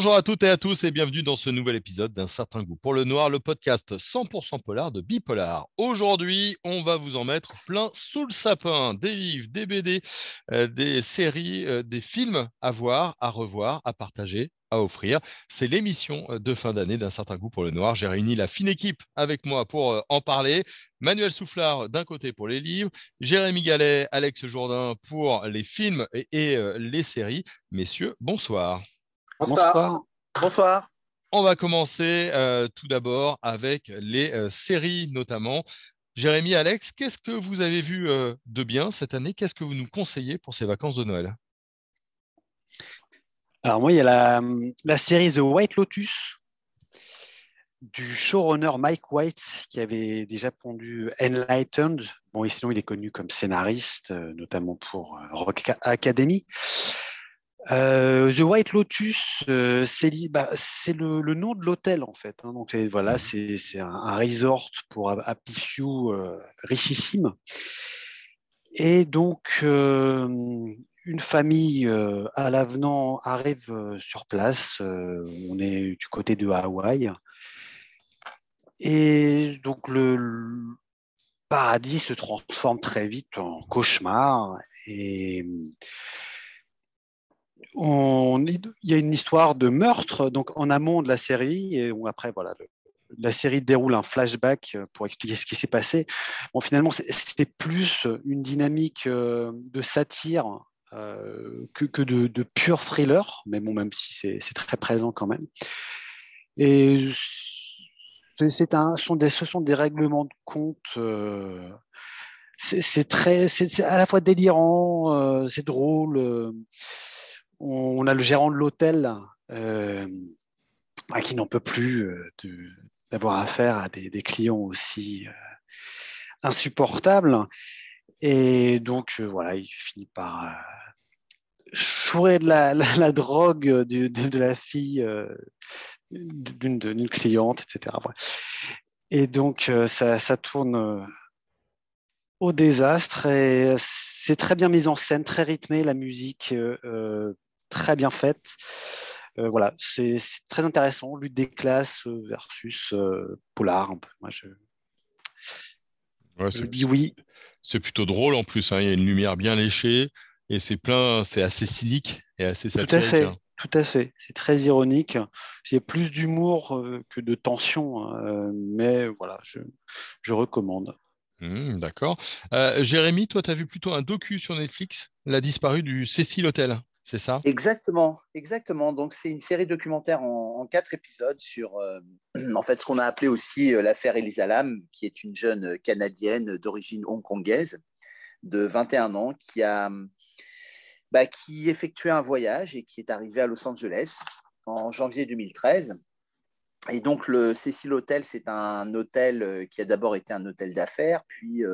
Bonjour à toutes et à tous et bienvenue dans ce nouvel épisode d'un certain goût pour le noir, le podcast 100% polar de Bipolar. Aujourd'hui, on va vous en mettre plein sous le sapin, des livres, des BD, euh, des séries, euh, des films à voir, à revoir, à partager, à offrir. C'est l'émission euh, de fin d'année d'un certain goût pour le noir. J'ai réuni la fine équipe avec moi pour en parler. Manuel Soufflard d'un côté pour les livres, Jérémy Gallet, Alex Jourdain pour les films et les séries. Messieurs, bonsoir. Bonsoir. Bonsoir. On va commencer euh, tout d'abord avec les euh, séries notamment. Jérémy, Alex, qu'est-ce que vous avez vu euh, de bien cette année? Qu'est-ce que vous nous conseillez pour ces vacances de Noël? Alors moi, il y a la, série The White Lotus du showrunner Mike White qui avait déjà pondu Enlightened. Bon, et sinon, il est connu comme scénariste, notamment pour Rock Academy. Euh, The White Lotus, euh, bah, c'est le, nom de l'hôtel en fait. Hein. donc voilà, mmh c'est un, resort pour Happy Few euh, richissime. Et donc une famille à l'avenant arrive sur place. on est du côté de Hawaï. Et donc le, le paradis se transforme très vite en cauchemar. Et il y a une histoire de meurtre donc en amont de la série et après voilà la série déroule un flashback euh, pour expliquer ce qui s'est passé. Bon, finalement, c'était plus une dynamique euh, de satire euh, que, de, de, pur thriller, mais bon, même si c'est très présent quand même. Et c'est un, sont des, ce sont des règlements de compte. c'est très, c'est à la fois délirant, c'est drôle on a le gérant de l'hôtel euh, qui n'en peut plus euh, d'avoir affaire à des, clients aussi euh, insupportables. Et donc, voilà, il finit par chourer de la, drogue de, la fille d'une cliente, etc. Et donc, ça, ça tourne au désastre et c'est très bien mis en scène, très rythmé, la musique très bien faite. Euh, voilà, c'est très intéressant. Lutte des classes euh, versus euh, polar. Moi, je, dis oui. C'est plutôt drôle en plus. Hein. Il y a une lumière bien léchée et c'est plein, c'est assez cynique et assez satirique. Tout à fait. Hein. Tout à fait. C'est très ironique. Il y a plus d'humour que de tension, hein. mais voilà, je, recommande. Mmh, d'accord. Jérémy, toi, tu as vu plutôt un docu sur Netflix, La disparue du Cécile Hotel c'est ça? Exactement, exactement. Donc c'est une série documentaire en, quatre épisodes sur euh, en fait ce qu'on a appelé aussi euh, l'affaire Elisa Lam, qui est une jeune canadienne d'origine hongkongaise de 21 ans qui a bah, qui effectuait un voyage et qui est arrivée à Los Angeles en janvier 2013. Et donc le Cecil Hotel, c'est un hôtel euh, qui a d'abord été un hôtel d'affaires, puis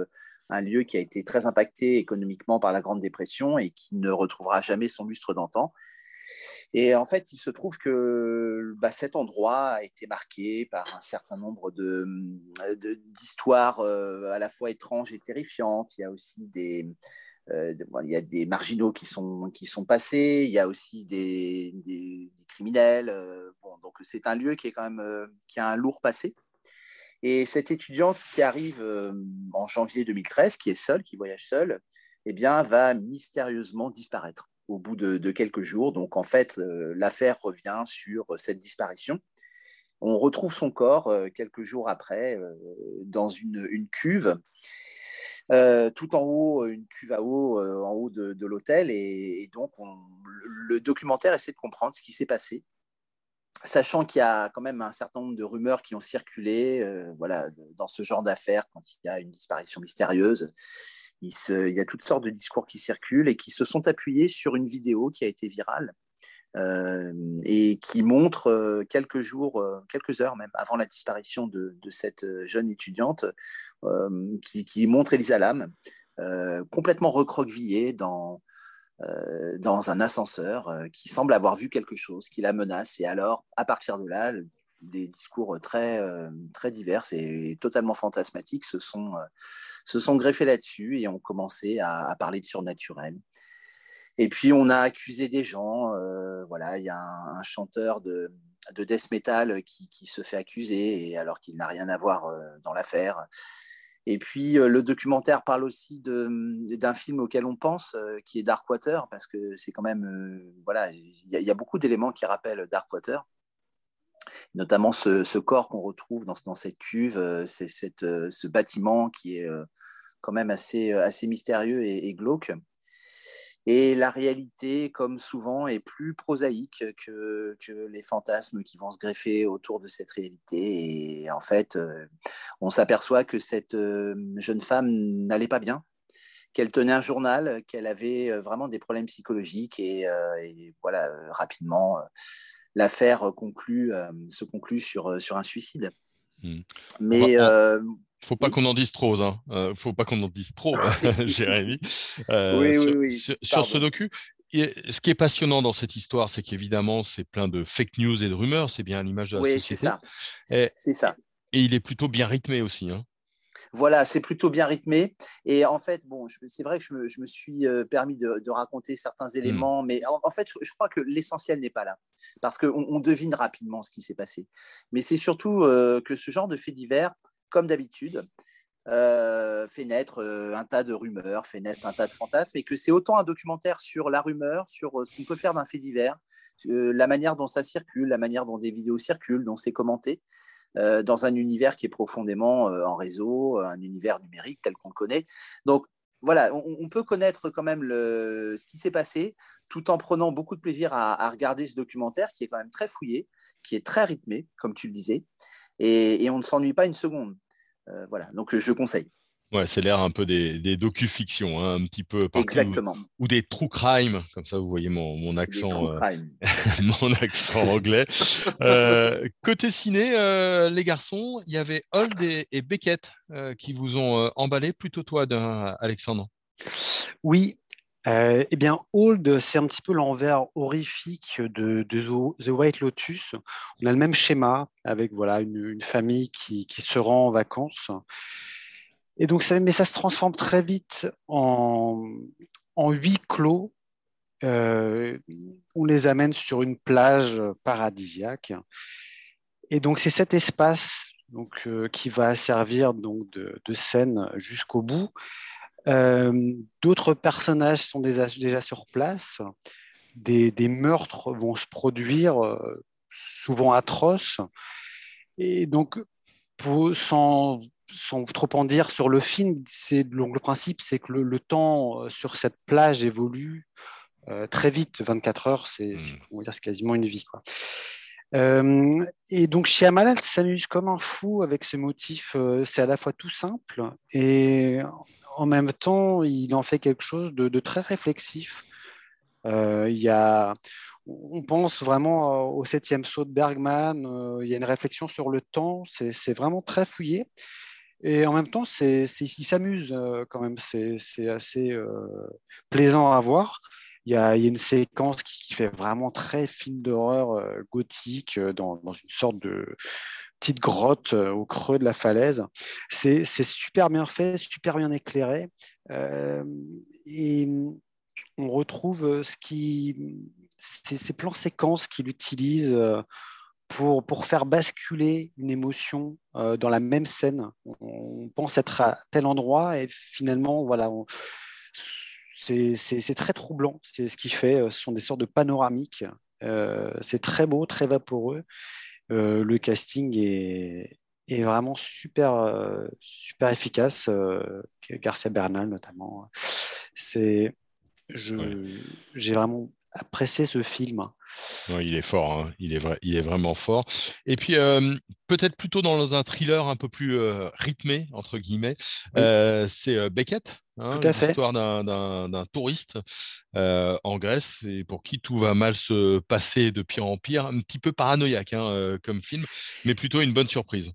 un lieu qui a été très impacté économiquement par la Grande Dépression et qui ne retrouvera jamais son lustre d'antan. Et en fait, il se trouve que bah, cet endroit a été marqué par un certain nombre d'histoires de, euh, à la fois étranges et terrifiantes. Il y a aussi des, euh, il y a des marginaux qui sont, qui sont passés, il y a aussi des, des, criminels. Euh, bon, donc c'est un lieu qui, quand même, qui a un lourd passé. Et cette étudiante qui arrive euh, en janvier 2013, qui est seule, qui voyage seule, eh va mystérieusement disparaître au bout de, quelques jours. Donc, en fait, euh, l'affaire revient sur cette disparition. On retrouve son corps euh, quelques jours après dans une, cuve. tout en haut, une cuve à eau en haut de, l'hôtel. Et, donc, le documentaire essaie de comprendre ce qui s'est passé sachant qu'il y a quand même un certain nombre de rumeurs qui ont circulé euh, voilà, dans ce genre d'affaires, quand il y a une disparition mystérieuse, il, y a toutes sortes de discours qui circulent et qui se sont appuyés sur une vidéo qui a été virale euh, et qui montre euh, quelques jours, quelques heures même avant la disparition de, cette jeune étudiante, qui, qui, montre Elisa Lam complètement recroquevillée dans, euh, dans un ascenseur euh, qui semble avoir vu quelque chose qui la menace. Et alors, à partir de là, des discours très, euh, très divers et totalement fantasmatiques se sont, se sont greffés là-dessus et ont commencé à, parler de surnaturel. Et puis on a accusé des gens. voilà, il y a un, chanteur de, de death metal qui, qui, se fait accuser, et alors qu'il n'a rien à voir dans l'affaire. Et puis le documentaire parle aussi d'un film auquel on pense, qui est Darkwater, parce que c'est quand même, voilà, il y, a beaucoup d'éléments qui rappellent Darkwater notamment ce, corps qu'on retrouve dans, dans, cette cuve, euh, euh, ce bâtiment qui est euh, quand même assez, assez mystérieux et, glauque. Et la réalité, comme souvent, est plus prosaïque que, que, les fantasmes qui vont se greffer autour de cette réalité. Et en fait, on s'aperçoit que cette jeune femme n'allait pas bien, qu'elle tenait un journal, qu'elle avait vraiment des problèmes psychologiques. Et, et voilà, rapidement, l'affaire conclut, euh, se conclut sur, euh, sur un suicide. Hmm. Mais. euh, faut pas qu'on en dise trop, hein. faut pas qu'on en dise trop, Jérémy. oui, sur, oui, sur, ce docu, ce qui est passionnant dans cette histoire, c'est qu'évidemment, c'est plein de fake news et de rumeurs. C'est bien l'image de la oui, société. c'est ça. ça. Et il est plutôt bien rythmé aussi. Hein. Voilà, c'est plutôt bien rythmé. Et en fait, bon, c'est vrai que je me, suis euh, permis de, raconter certains mmh. éléments, mais en, fait, je, crois que l'essentiel n'est pas là, parce qu'on on devine rapidement ce qui s'est passé. Mais c'est surtout euh, que ce genre de fait divers, comme d'habitude, euh, fait naître un tas de rumeurs, fait naître un tas de fantasmes, et que c'est autant un documentaire sur la rumeur, sur ce qu'on peut faire d'un fait divers, la manière dont ça circule, la manière dont des vidéos circulent, dont c'est commenté, euh, dans un univers qui est profondément euh, en réseau, un univers numérique tel qu'on le connaît. Donc voilà, on, peut connaître quand même ce qui s'est passé tout en prenant beaucoup de plaisir à, regarder ce documentaire qui est quand même très fouillé, qui est très rythmé, comme tu le disais, et, on ne s'ennuie pas une seconde. Euh, voilà, donc je conseille. Ouais, c'est l'air un peu des, des docu-fictions, hein, un petit peu Exactement. Ou, des true crime, comme ça vous voyez mon, mon accent, euh, mon accent anglais. Euh, côté ciné, euh, les garçons, il y avait Hold et, Beckett qui vous ont emballé, plutôt toi, Alexandre. Oui, eh bien, Hold, c'est un petit peu l'envers horrifique de, The White Lotus. On a le même schéma avec voilà une, famille qui, se rend en vacances. Et donc, mais ça se transforme très vite en, en huis clos. Euh, on les amène sur une plage paradisiaque. Et donc, c'est cet espace donc, euh, qui va servir donc, de, scène jusqu'au bout. Euh, d'autres personnages sont déjà, déjà sur place. Des, des, meurtres vont se produire, souvent atroces. Et donc, pour, sans sans trop en dire sur le film, c'est le principe, c'est que le, temps euh, sur cette plage évolue euh, très vite. 24 heures, c'est mmh. quasiment une vie. Quoi. Euh, et donc Shyamalan s'amuse comme un fou avec ce motif. c'est à la fois tout simple et en même temps, il en fait quelque chose de, très réflexif. il y a, on pense vraiment au septième saut de Bergman. il y a une réflexion sur le temps. C'est vraiment très fouillé. Et en même temps, c'est, il s'amuse euh, quand même. C'est, assez euh, plaisant à voir. Il y, a, une séquence qui, fait vraiment très film d'horreur euh, gothique dans, une sorte de petite grotte au creux de la falaise. C'est, super bien fait, super bien éclairé. et on retrouve ce qui, ces, plans séquences qu'il utilise pour, pour faire basculer une émotion euh, dans la même scène. On pense être à tel endroit et finalement, voilà, c'est très troublant. C'est ce qui fait. Euh, ce sont des sortes de panoramiques. Euh, c'est très beau, très vaporeux. Le casting est, est vraiment super, super efficace. Garcia Bernal notamment. C'est, j'ai vraiment apprécier ce film. il est fort, hein. il, est vrai, il est vraiment fort. Et puis, euh, peut-être plutôt dans un thriller un peu plus euh, rythmé, entre guillemets, euh, c'est Beckett, hein, l'histoire d'un touriste en Grèce, et pour qui tout va mal se passer de pire en pire, un petit peu paranoïaque hein, comme film, mais plutôt une bonne surprise.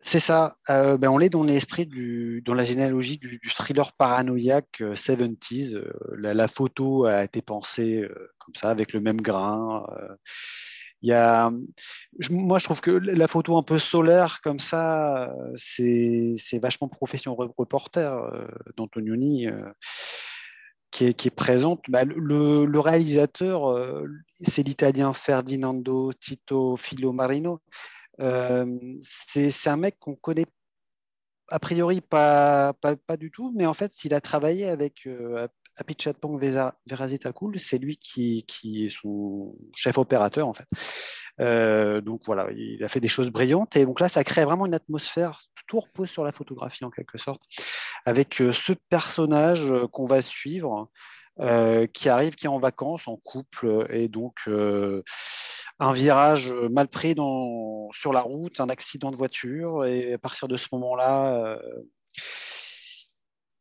C'est ça. Euh, ben on est dans l'esprit du, dans la généalogie du, thriller paranoïaque 70s. Euh, euh, la, photo a été pensée comme ça, avec le même grain. Il y a, moi, je trouve que la photo un peu solaire comme ça, c'est vachement profession reporter d'Antonioni qui est, qui est présente. Bah, le, le, réalisateur, c'est l'italien Ferdinando Tito Filomarino. C'est un mec qu'on connaît a priori pas, pas, du tout, mais en fait, s'il a travaillé avec euh, Apichatpong Verazitakul, c'est lui qui, qui, est son chef opérateur en fait. Euh, donc voilà, il a fait des choses brillantes et donc là, ça crée vraiment une atmosphère. Tout repose sur la photographie en quelque sorte, avec euh, ce personnage euh, qu'on va suivre. Euh, qui arrive, qui est en vacances, en couple, et donc euh, un virage mal pris sur la route, un accident de voiture, et à partir de ce moment-là,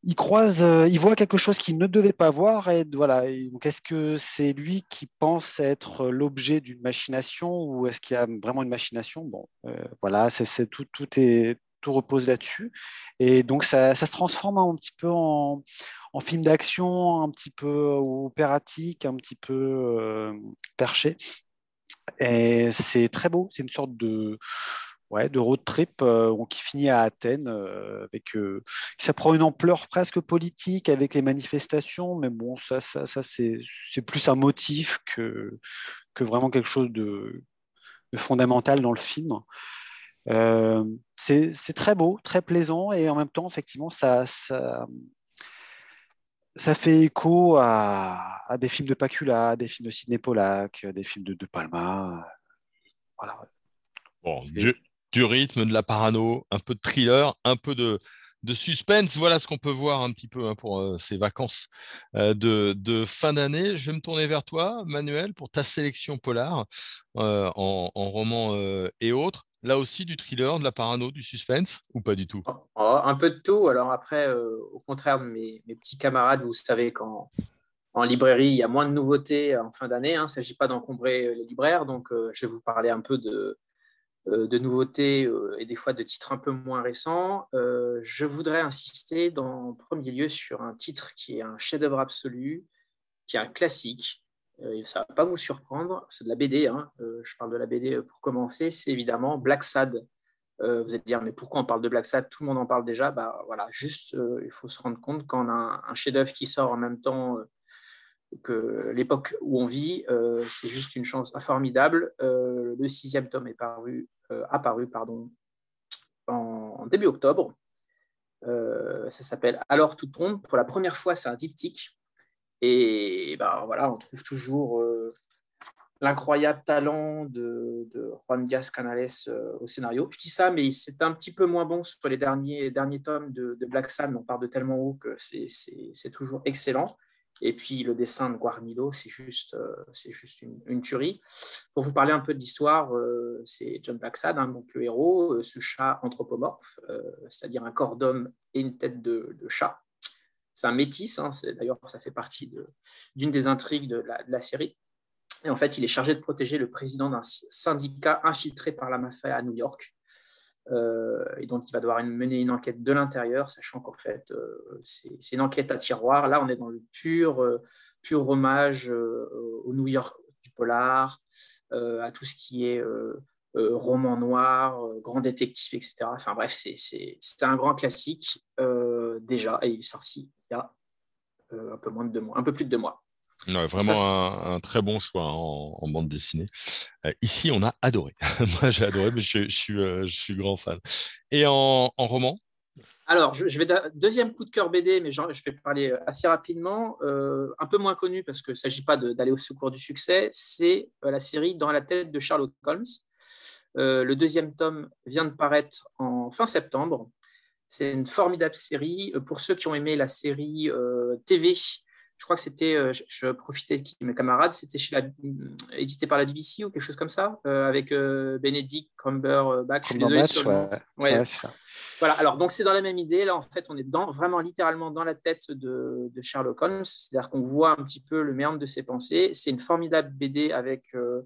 il croise, il voit quelque chose qu'il ne devait pas voir, et voilà. est-ce que c'est lui qui pense être l'objet d'une machination, ou est-ce qu'il y a vraiment une machination? Bon, voilà, c'est, tout, tout est tout repose là-dessus. Et donc, ça, ça, se transforme un petit peu en, film d'action un petit peu opératique, un petit peu perché. Et c'est très beau, c'est une sorte de, ouais, de road trip euh, qui finit à Athènes, euh, avec, ça prend une ampleur presque politique avec les manifestations, mais bon, ça, ça, ça c'est, plus un motif que, que vraiment quelque chose de, fondamental dans le film. c'est, très beau, très plaisant, et en même temps, effectivement, ça, ça, ça fait écho à, des films de Pacula, des films de Sidney Pollack, des films de, de Palma. Voilà. Bon, du, rythme, de la parano, un peu de thriller, un peu de, de suspense. Voilà ce qu'on peut voir un petit peu hein, pour euh, ces vacances euh, de, de, fin d'année. Je vais me tourner vers toi, Manuel, pour ta sélection polar euh, en, en roman et autres là aussi du thriller, de la parano, du suspense ou pas du tout? Oh, Un peu de tout. Alors après, euh, au contraire mes, petits camarades, vous savez qu'en en librairie, il y a moins de nouveautés en fin d'année. Hein. Il ne s'agit pas d'encombrer les libraires. Donc, euh, je vais vous parler un peu de, euh, nouveautés et des fois de titres un peu moins récents. je voudrais insister dans, en premier lieu sur un titre qui est un chef-d'œuvre absolu, qui est un classique, euh, ça ne va pas vous surprendre, c'est de la BD, hein. euh, je parle de la BD pour commencer, c'est évidemment Black Sad. Euh, vous allez dire, mais pourquoi on parle de Black Sad? Tout le monde en parle déjà. Bah, voilà, juste, il faut se rendre compte qu'on a un, chef-d'œuvre qui sort en même temps que l'époque où on vit, c'est juste une chance formidable. le sixième tome est paru, apparu pardon, en, début octobre. ça s'appelle Alors tout tombe. Pour la première fois, c'est un diptyque. Et ben, voilà, on trouve toujours euh, l'incroyable talent de, Juan Diaz Canales euh, au scénario. Je dis ça, mais c'est un petit peu moins bon sur les derniers, derniers tomes de, Black Sun. On part de tellement haut que c'est toujours excellent. Et puis le dessin de Guarnido, c'est juste, euh, juste une, tuerie. Pour vous parler un peu de l'histoire, c'est John Blacksad, hein, donc le héros, ce chat anthropomorphe, c'est-à-dire un corps d'homme et une tête de chat c'est un métis, hein, d'ailleurs ça fait partie d'une des intrigues de la, série. Et en fait, il est chargé de protéger le président d'un syndicat infiltré par la mafia à New York. Euh, et donc, il va devoir mener une enquête de l'intérieur, sachant qu'en fait, euh, c'est une enquête à tiroir. Là, on est dans le pur, euh, pur hommage au New York du polar, à tout ce qui est roman noir, grand détective, etc. Enfin bref, c'est un grand classique déjà, et il est sorti il y a un peu moins de deux mois, un peu plus de deux mois. vraiment un, très bon choix en, bande dessinée. ici, on a adoré. Moi, j'ai adoré, mais je, suis, je suis grand fan. Et en, roman? Alors, je, vais deuxième coup de cœur BD, mais je vais parler assez rapidement. un peu moins connu parce qu'il ne s'agit pas d'aller au secours du succès. C'est la série Dans la tête de Sherlock Holmes, euh, le deuxième tome vient de paraître en fin septembre. C'est une formidable série. Euh, pour ceux qui ont aimé la série euh, TV, je crois que c'était, je, profitais de mes camarades, c'était chez la, édité par la BBC ou quelque chose comme ça, avec Benedict Cumberbatch. Je suis désolé sur ouais. ça. Voilà, alors donc c'est dans la même idée. Là, en fait, on est dans, vraiment littéralement dans la tête de, Sherlock Holmes, c'est-à-dire qu'on voit un petit peu le méandre de ses pensées. C'est une formidable BD avec euh,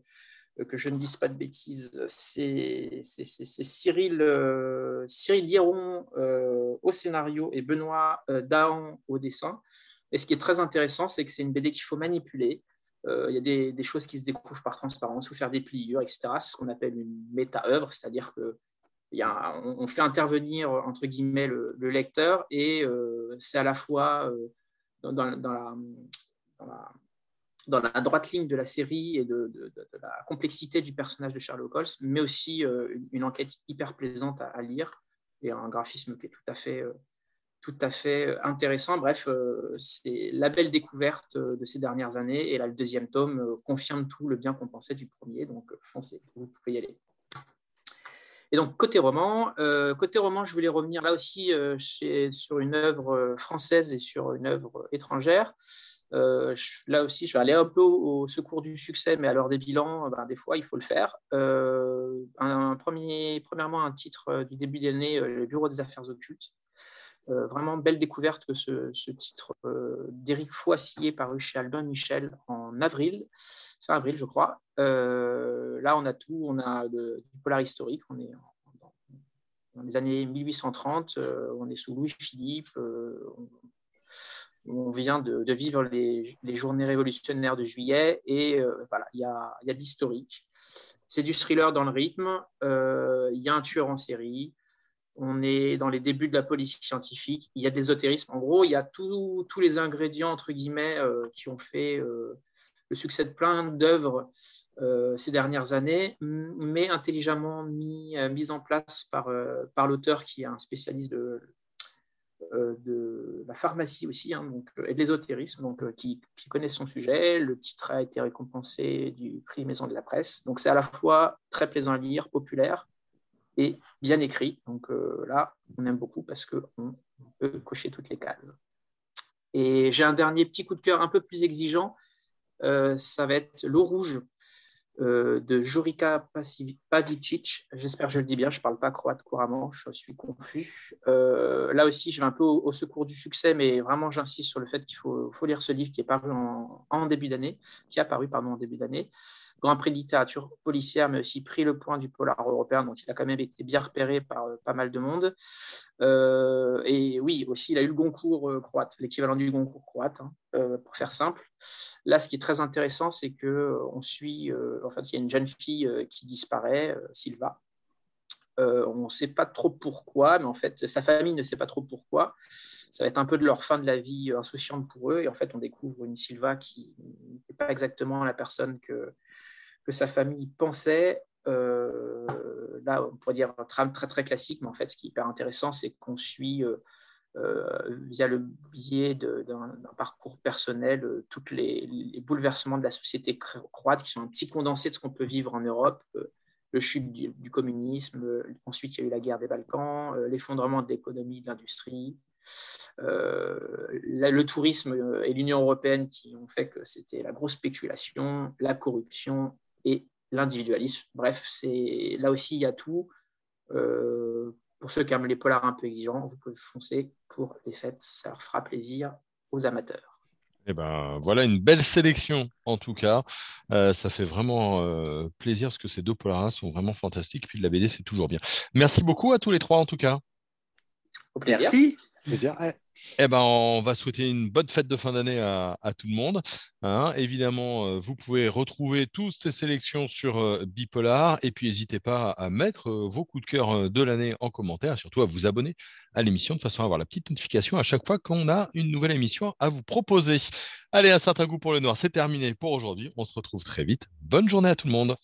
que je ne dise pas de bêtises, c'est Cyril, euh, euh, au scénario et Benoît Dahan au dessin. Et ce qui est très intéressant, c'est que c'est une BD qu'il faut manipuler. Il y a des, choses qui se découvrent par transparence ou faire des pliures, etc. C'est ce qu'on appelle une méta-œuvre, c'est-à-dire que on fait intervenir entre guillemets le, lecteur et c'est à la fois dans, la, droite ligne de la série et de, la complexité du personnage de Sherlock Holmes, mais aussi une enquête hyper plaisante à, lire et un graphisme qui est tout à fait tout à fait intéressant. Bref, c'est la belle découverte de ces dernières années. Et là, le deuxième tome confirme tout le bien qu'on pensait du premier. Donc, foncez, vous pouvez y aller. Et donc, côté roman, euh, côté roman, je voulais revenir là aussi euh, sur une œuvre française et sur une œuvre étrangère. Euh, là aussi, je vais aller un peu au, secours du succès, mais à l'heure des bilans, ben, des fois, il faut le faire. Un, premier, premièrement, un titre du début d'année, le Bureau des affaires occultes. vraiment belle découverte que ce, titre d'Éric Foissier paru chez Albin Michel en avril, fin avril, je crois. Euh, là, on a tout, on a du polar historique, on est dans les années 1830, euh, on est sous Louis-Philippe, euh, on, vient de, vivre les, journées révolutionnaires de juillet, et voilà, il y a, y a de l'historique. C'est du thriller dans le rythme, il y a un tueur en série, on est dans les débuts de la police scientifique, il y a de l'ésotérisme. En gros, il y a tous les ingrédients, entre guillemets, qui ont fait le succès de plein d'œuvres euh, ces dernières années, mais intelligemment mis, euh, en place par, euh, par l'auteur qui est un spécialiste de, de la pharmacie aussi, hein, donc, et de l'ésotérisme, donc, qui, qui, connaît son sujet. Le titre a été récompensé du prix Maison de la Presse. Donc c'est à la fois très plaisant à lire, populaire et bien écrit. Donc là, on aime beaucoup parce qu'on peut cocher toutes les cases. Et j'ai un dernier petit coup de cœur un peu plus exigeant euh, ça va être L'eau rouge euh, de Jurica Pavicic. J'espère que je le dis bien, je ne parle pas croate couramment, je suis confus. Euh, là aussi, je vais un peu au, secours du succès, mais vraiment, j'insiste sur le fait qu'il faut, lire ce livre qui est paru en, en début d'année, qui a paru pardon, en début d'année. Grand Prix de littérature policière, mais aussi pris le point du polar européen, donc il a quand même été bien repéré par euh, pas mal de monde. Euh, et oui, aussi, il a eu le Goncourt euh, croate, l'équivalent du Goncourt croate, hein, pour faire simple. Là, ce qui est très intéressant, c'est qu'on suit, en fait, il y a une jeune fille qui disparaît, Silva. on ne sait pas trop pourquoi, mais en fait, sa famille ne sait pas trop pourquoi. Ça va être un peu de leur fin de la vie insouciante pour eux. Et en fait, on découvre une Silva qui n'est pas exactement la personne que, que sa famille pensait. Euh, là, on pourrait dire un trame très très classique, mais en fait, ce qui est hyper intéressant, c'est qu'on suit euh, euh, via le biais d'un parcours personnel tous les, bouleversements de la société croate qui sont un petit condensé de ce qu'on peut vivre en Europe. le chute du, communisme, ensuite il y a eu la guerre des Balkans, l'effondrement de l'économie, de l'industrie, le tourisme et l'Union européenne qui ont fait que c'était la grosse spéculation, la corruption et l'individualisme. Bref, c'est là aussi, il y a tout. Euh, pour ceux qui aiment les polars un peu exigeants, vous pouvez foncer pour les fêtes. Ça leur fera plaisir aux amateurs. Eh ben, voilà une belle sélection en tout cas. Euh, ça fait vraiment euh, plaisir parce que ces deux polars sont vraiment fantastiques. Puis de la BD, c'est toujours bien. Merci beaucoup à tous les trois en tout cas. Au plaisir. Merci. Plaisir. Eh ben, on va souhaiter une bonne fête de fin d'année à, tout le monde. Hein. Évidemment, euh, vous pouvez retrouver toutes ces sélections sur euh, Bipolar et puis n'hésitez pas à mettre euh, vos coups de cœur de l'année en commentaire, surtout à vous abonner à l'émission de façon à avoir la petite notification à chaque fois qu'on a une nouvelle émission à vous proposer. Allez, un certain goût pour le noir, c'est terminé pour aujourd'hui. On se retrouve très vite. Bonne journée à tout le monde.